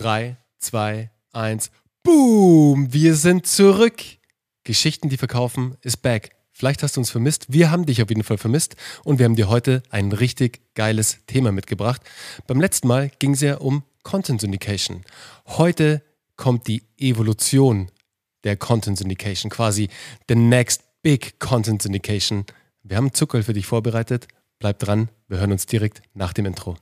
3, 2, 1. Boom! Wir sind zurück. Geschichten, die verkaufen, ist back. Vielleicht hast du uns vermisst. Wir haben dich auf jeden Fall vermisst und wir haben dir heute ein richtig geiles Thema mitgebracht. Beim letzten Mal ging es ja um Content Syndication. Heute kommt die Evolution der Content Syndication, quasi the next big Content Syndication. Wir haben Zuckerl für dich vorbereitet. Bleib dran, wir hören uns direkt nach dem Intro.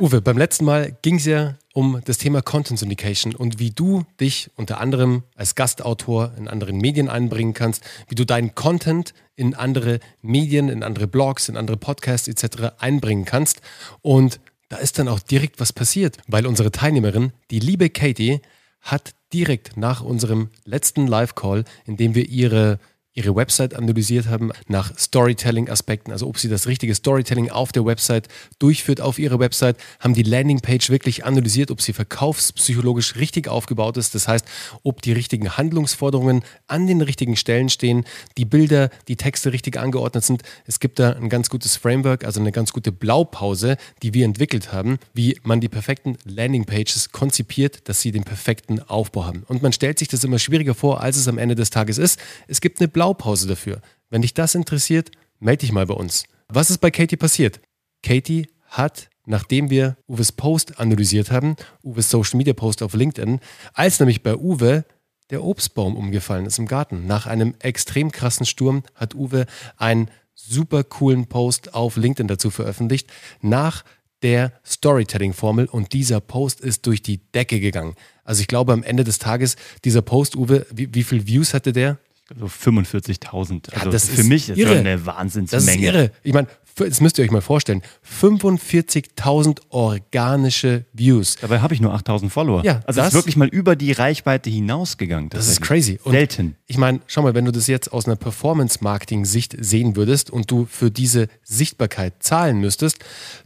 Uwe, beim letzten Mal ging es ja um das Thema Content Syndication und wie du dich unter anderem als Gastautor in anderen Medien einbringen kannst, wie du deinen Content in andere Medien, in andere Blogs, in andere Podcasts etc. einbringen kannst. Und da ist dann auch direkt was passiert, weil unsere Teilnehmerin, die liebe Katie, hat direkt nach unserem letzten Live-Call, in dem wir ihre ihre Website analysiert haben nach Storytelling-Aspekten, also ob sie das richtige Storytelling auf der Website durchführt, auf ihrer Website, haben die Landingpage wirklich analysiert, ob sie verkaufspsychologisch richtig aufgebaut ist, das heißt, ob die richtigen Handlungsforderungen an den richtigen Stellen stehen, die Bilder, die Texte richtig angeordnet sind. Es gibt da ein ganz gutes Framework, also eine ganz gute Blaupause, die wir entwickelt haben, wie man die perfekten Landingpages konzipiert, dass sie den perfekten Aufbau haben. Und man stellt sich das immer schwieriger vor, als es am Ende des Tages ist. Es gibt eine Blaupause Blaupause dafür. Wenn dich das interessiert, melde dich mal bei uns. Was ist bei Katie passiert? Katie hat, nachdem wir Uwes Post analysiert haben, Uwes Social Media Post auf LinkedIn, als nämlich bei Uwe der Obstbaum umgefallen ist im Garten. Nach einem extrem krassen Sturm hat Uwe einen super coolen Post auf LinkedIn dazu veröffentlicht, nach der Storytelling-Formel und dieser Post ist durch die Decke gegangen. Also ich glaube am Ende des Tages, dieser Post, Uwe, wie, wie viele Views hatte der? So 45.000. Also ja, das für ist mich ist irre. eine Wahnsinnsmenge. Das ist irre. Ich meine, das müsst ihr euch mal vorstellen. 45.000 organische Views. Dabei habe ich nur 8.000 Follower. Ja, also das ist wirklich mal über die Reichweite hinausgegangen. Das ist crazy. Und Selten. Ich meine, schau mal, wenn du das jetzt aus einer Performance-Marketing-Sicht sehen würdest und du für diese Sichtbarkeit zahlen müsstest,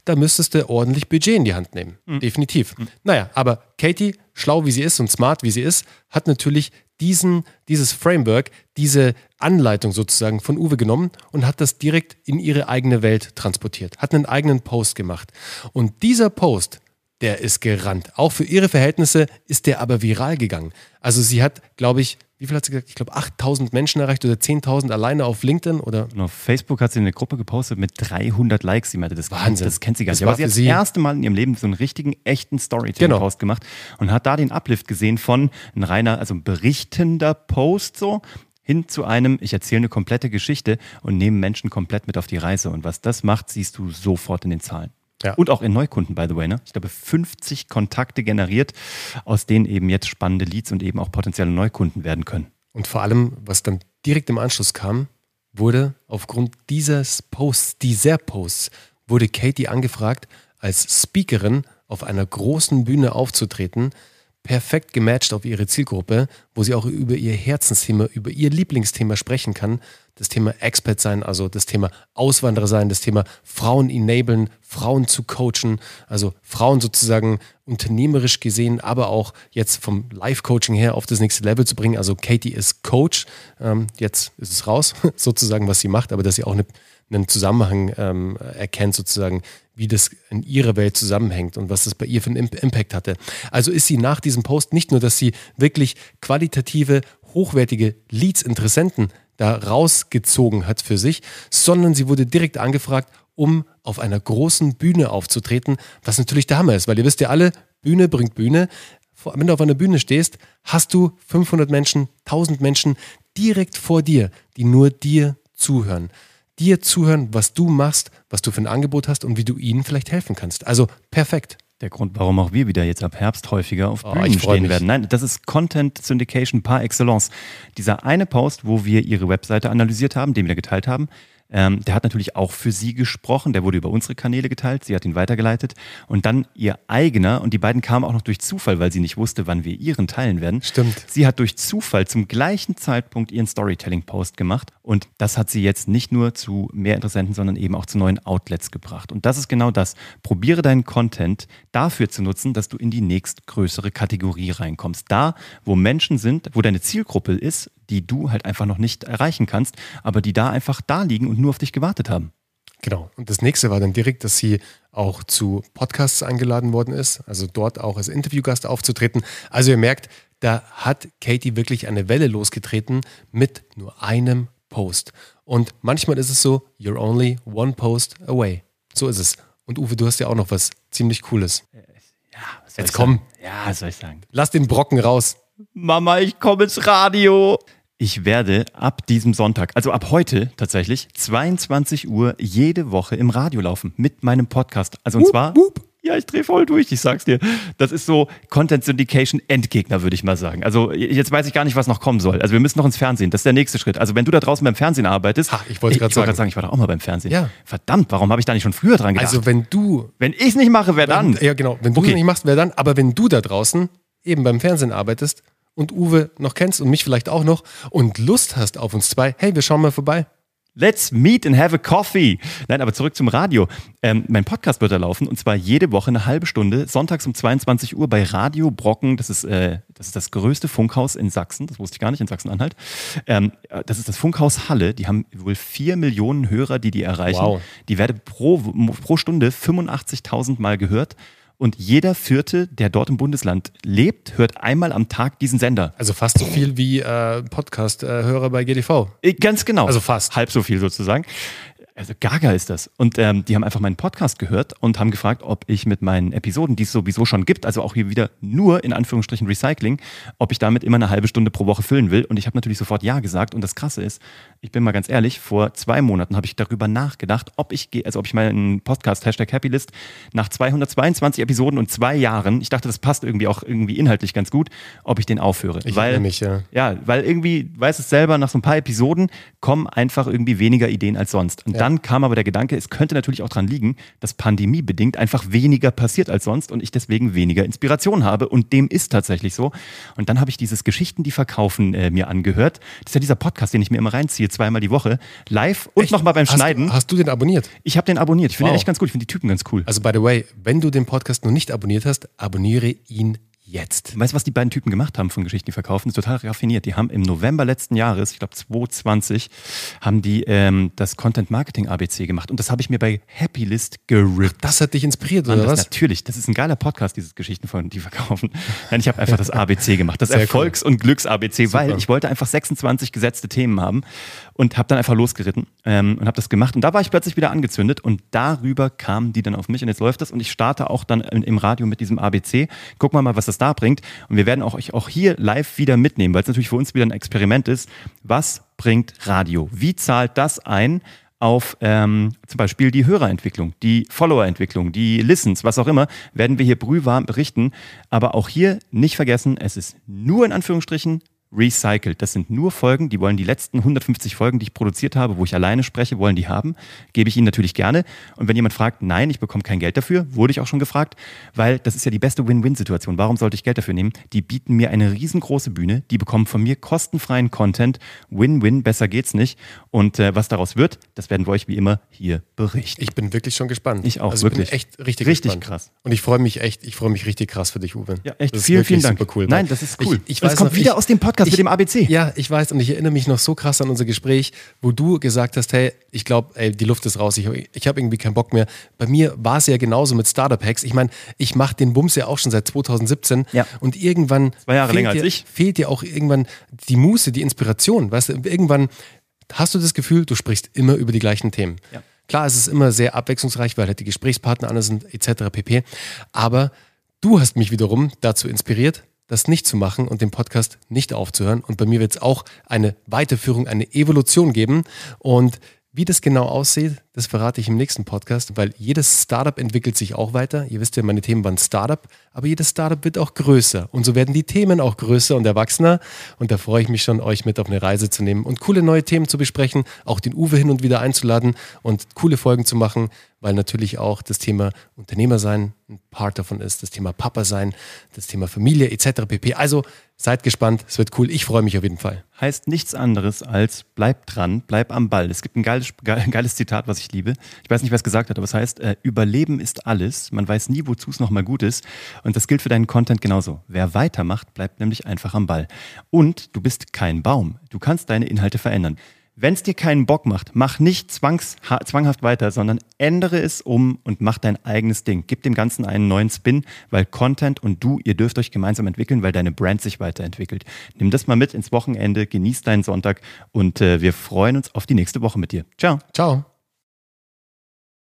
da müsstest du ordentlich Budget in die Hand nehmen. Mhm. Definitiv. Mhm. Naja, aber Katie, schlau wie sie ist und smart wie sie ist, hat natürlich diesen, dieses Framework, diese Anleitung sozusagen von Uwe genommen und hat das direkt in ihre eigene Welt transportiert, hat einen eigenen Post gemacht. Und dieser Post, der ist gerannt. Auch für ihre Verhältnisse ist der aber viral gegangen. Also sie hat, glaube ich, wie viel hat sie gesagt? Ich glaube 8000 Menschen erreicht oder 10.000 alleine auf LinkedIn oder? Und auf Facebook hat sie eine Gruppe gepostet mit 300 Likes. Sie meinte, das, Wahnsinn. das kennt sie gar nicht. Das Aber sie hat das erste Mal in ihrem Leben so einen richtigen, echten Storytelling-Post genau. gemacht und hat da den Uplift gesehen von ein reiner, also ein berichtender Post so, hin zu einem, ich erzähle eine komplette Geschichte und nehme Menschen komplett mit auf die Reise. Und was das macht, siehst du sofort in den Zahlen. Ja. Und auch in Neukunden, by the way. Ne? Ich glaube, 50 Kontakte generiert, aus denen eben jetzt spannende Leads und eben auch potenzielle Neukunden werden können. Und vor allem, was dann direkt im Anschluss kam, wurde aufgrund dieses Posts, dieser Posts, wurde Katie angefragt, als Speakerin auf einer großen Bühne aufzutreten, perfekt gematcht auf ihre Zielgruppe, wo sie auch über ihr Herzensthema, über ihr Lieblingsthema sprechen kann. Das Thema Expert sein, also das Thema Auswanderer sein, das Thema Frauen enablen, Frauen zu coachen, also Frauen sozusagen unternehmerisch gesehen, aber auch jetzt vom Life-Coaching her auf das nächste Level zu bringen. Also Katie ist Coach, ähm, jetzt ist es raus, sozusagen, was sie macht, aber dass sie auch eine, einen Zusammenhang ähm, erkennt, sozusagen, wie das in ihrer Welt zusammenhängt und was das bei ihr für einen Impact hatte. Also ist sie nach diesem Post nicht nur, dass sie wirklich qualitative, hochwertige Leads, Interessenten da rausgezogen hat für sich, sondern sie wurde direkt angefragt, um auf einer großen Bühne aufzutreten, was natürlich der Hammer ist, weil ihr wisst ja alle, Bühne bringt Bühne. Wenn du auf einer Bühne stehst, hast du 500 Menschen, 1000 Menschen direkt vor dir, die nur dir zuhören dir zuhören, was du machst, was du für ein Angebot hast und wie du ihnen vielleicht helfen kannst. Also perfekt. Der Grund, warum auch wir wieder jetzt ab Herbst häufiger auf oh, Bühnen stehen mich. werden. Nein, das ist Content Syndication par excellence. Dieser eine Post, wo wir ihre Webseite analysiert haben, den wir geteilt haben, ähm, der hat natürlich auch für sie gesprochen. Der wurde über unsere Kanäle geteilt. Sie hat ihn weitergeleitet. Und dann ihr eigener. Und die beiden kamen auch noch durch Zufall, weil sie nicht wusste, wann wir ihren teilen werden. Stimmt. Sie hat durch Zufall zum gleichen Zeitpunkt ihren Storytelling-Post gemacht. Und das hat sie jetzt nicht nur zu mehr Interessenten, sondern eben auch zu neuen Outlets gebracht. Und das ist genau das. Probiere deinen Content dafür zu nutzen, dass du in die nächstgrößere Kategorie reinkommst. Da, wo Menschen sind, wo deine Zielgruppe ist, die du halt einfach noch nicht erreichen kannst, aber die da einfach da liegen und nur auf dich gewartet haben. Genau. Und das nächste war dann direkt, dass sie auch zu Podcasts eingeladen worden ist, also dort auch als Interviewgast aufzutreten. Also ihr merkt, da hat Katie wirklich eine Welle losgetreten mit nur einem Post. Und manchmal ist es so, you're only one post away. So ist es. Und Uwe, du hast ja auch noch was ziemlich Cooles. Ja, was Jetzt komm. Ja, was soll ich sagen? Lass den Brocken raus. Mama, ich komme ins Radio. Ich werde ab diesem Sonntag, also ab heute tatsächlich, 22 Uhr jede Woche im Radio laufen mit meinem Podcast. Also und wup, zwar. Wup. Ja, ich drehe voll durch, ich sag's dir. Das ist so Content Syndication Endgegner, würde ich mal sagen. Also jetzt weiß ich gar nicht, was noch kommen soll. Also wir müssen noch ins Fernsehen. Das ist der nächste Schritt. Also wenn du da draußen beim Fernsehen arbeitest. Ha, ich wollte gerade sagen. sagen. Ich war da auch mal beim Fernsehen. Ja. Verdammt, warum habe ich da nicht schon früher dran gedacht? Also wenn du. Wenn ich es nicht mache, wer dann? Ja, genau. Wenn du es okay. nicht machst, wer dann? Aber wenn du da draußen eben beim Fernsehen arbeitest und Uwe noch kennst und mich vielleicht auch noch und Lust hast auf uns zwei, hey, wir schauen mal vorbei. Let's meet and have a coffee. Nein, aber zurück zum Radio. Ähm, mein Podcast wird da laufen und zwar jede Woche eine halbe Stunde, sonntags um 22 Uhr bei Radio Brocken. Das ist, äh, das, ist das größte Funkhaus in Sachsen. Das wusste ich gar nicht, in Sachsen-Anhalt. Ähm, das ist das Funkhaus Halle. Die haben wohl vier Millionen Hörer, die die erreichen. Wow. Die werden pro, pro Stunde 85.000 Mal gehört. Und jeder Vierte, der dort im Bundesland lebt, hört einmal am Tag diesen Sender. Also fast so viel wie äh, Podcast-Hörer bei GDV. Äh, ganz genau. Also fast. Halb so viel sozusagen. Also gaga ist das. Und ähm, die haben einfach meinen Podcast gehört und haben gefragt, ob ich mit meinen Episoden, die es sowieso schon gibt, also auch hier wieder nur in Anführungsstrichen Recycling, ob ich damit immer eine halbe Stunde pro Woche füllen will. Und ich habe natürlich sofort Ja gesagt. Und das Krasse ist, ich bin mal ganz ehrlich, vor zwei Monaten habe ich darüber nachgedacht, ob ich gehe, also ob ich meinen Podcast Hashtag Happylist nach 222 Episoden und zwei Jahren, ich dachte, das passt irgendwie auch irgendwie inhaltlich ganz gut, ob ich den aufhöre. Ich weil, mich, ja. Ja, weil irgendwie, weiß es selber, nach so ein paar Episoden kommen einfach irgendwie weniger Ideen als sonst. Und ja. dann kam aber der Gedanke, es könnte natürlich auch daran liegen, dass pandemiebedingt einfach weniger passiert als sonst und ich deswegen weniger Inspiration habe. Und dem ist tatsächlich so. Und dann habe ich dieses Geschichten, die verkaufen, äh, mir angehört. Das ist ja dieser Podcast, den ich mir immer reinziehe, zweimal die Woche, live und nochmal beim Schneiden. Hast, hast, du den abonniert? Ich habe den abonniert. Ich finde wow. den echt ganz gut. Ich finde die Typen ganz cool. Also by the way, wenn du den Podcast noch nicht abonniert hast, abonniere ihn jetzt. Weißt du, was die beiden Typen gemacht haben von Geschichten, die verkaufen? Das ist total raffiniert. Die haben im November letzten Jahres, ich glaube 2020, haben die ähm, das Content Marketing ABC gemacht. Und das habe ich mir bei Happylist gerippt. Das hat dich inspiriert, oder was? Natürlich. Das ist ein geiler Podcast, dieses Geschichten von die verkaufen. Nein, ich habe einfach das ABC gemacht. Das Erfolgs- und Glücks-ABC, weil ich wollte einfach 26 gesetzte Themen haben und habe dann einfach losgeritten ähm, und habe das gemacht. Und da war ich plötzlich wieder angezündet und darüber kamen die dann auf mich und jetzt läuft das und ich starte auch dann im Radio mit diesem ABC. Guck mal mal, was das da bringt. Und wir werden auch euch auch hier live wieder mitnehmen, weil es natürlich für uns wieder ein Experiment ist. Was bringt Radio? Wie zahlt das ein? auf ähm, zum Beispiel die Hörerentwicklung, die Followerentwicklung, die Listens, was auch immer, werden wir hier brühwarm berichten. Aber auch hier nicht vergessen, es ist nur in Anführungsstrichen recycelt. Das sind nur Folgen, die wollen die letzten 150 Folgen, die ich produziert habe, wo ich alleine spreche, wollen die haben. Gebe ich ihnen natürlich gerne. Und wenn jemand fragt, nein, ich bekomme kein Geld dafür, wurde ich auch schon gefragt, weil das ist ja die beste Win-Win-Situation. Warum sollte ich Geld dafür nehmen? Die bieten mir eine riesengroße Bühne, die bekommen von mir kostenfreien Content. Win-Win, besser geht's nicht. Und äh, was daraus wird, das werden wir euch wie immer hier berichten. Ich bin wirklich schon gespannt. Ich auch, also wirklich. Ich bin echt richtig, richtig gespannt. krass. Und ich freue mich echt, ich freue mich richtig krass für dich, Uwe. Ja, echt. vielen, vielen Dank. Cool, Nein, das ist cool. Ich, ich weiß kommt noch, wieder ich, aus dem Podcast ich, mit dem ABC. Ja, ich weiß und ich erinnere mich noch so krass an unser Gespräch, wo du gesagt hast, hey, ich glaube, die Luft ist raus, ich, ich habe irgendwie keinen Bock mehr. Bei mir war es ja genauso mit Startup-Hacks. Ich meine, ich mache den Bums ja auch schon seit 2017 ja. und irgendwann Zwei Jahre länger dir, als ich. fehlt dir auch irgendwann die Muße, die Inspiration. Weißt du, irgendwann hast du das Gefühl, du sprichst immer über die gleichen Themen. Ja. Klar, es ist immer sehr abwechslungsreich, weil halt die Gesprächspartner anders sind, etc. pp. Aber du hast mich wiederum dazu inspiriert, das nicht zu machen und den Podcast nicht aufzuhören. Und bei mir wird es auch eine Weiterführung, eine Evolution geben. Und wie das genau aussieht, das verrate ich im nächsten Podcast, weil jedes Startup entwickelt sich auch weiter. Ihr wisst ja, meine Themen waren Startup, aber jedes Startup wird auch größer. Und so werden die Themen auch größer und erwachsener. Und da freue ich mich schon, euch mit auf eine Reise zu nehmen und coole neue Themen zu besprechen, auch den Uwe hin und wieder einzuladen und coole Folgen zu machen, weil natürlich auch das Thema Unternehmer sein ein Part davon ist, das Thema Papa sein, das Thema Familie etc. pp. Also seid gespannt, es wird cool. Ich freue mich auf jeden Fall. Heißt nichts anderes als bleib dran, bleib am Ball. Es gibt ein geiles, geiles Zitat, was ich liebe. Ich weiß nicht, wer es gesagt hat, aber es heißt, äh, Überleben ist alles. Man weiß nie, wozu es nochmal gut ist. Und das gilt für deinen Content genauso. Wer weitermacht, bleibt nämlich einfach am Ball. Und du bist kein Baum. Du kannst deine Inhalte verändern. Wenn es dir keinen Bock macht, mach nicht zwanghaft weiter, sondern ändere es um und mach dein eigenes Ding. Gib dem Ganzen einen neuen Spin, weil Content und du, ihr dürft euch gemeinsam entwickeln, weil deine Brand sich weiterentwickelt. Nimm das mal mit ins Wochenende, genieß deinen Sonntag und äh, wir freuen uns auf die nächste Woche mit dir. Ciao. Ciao.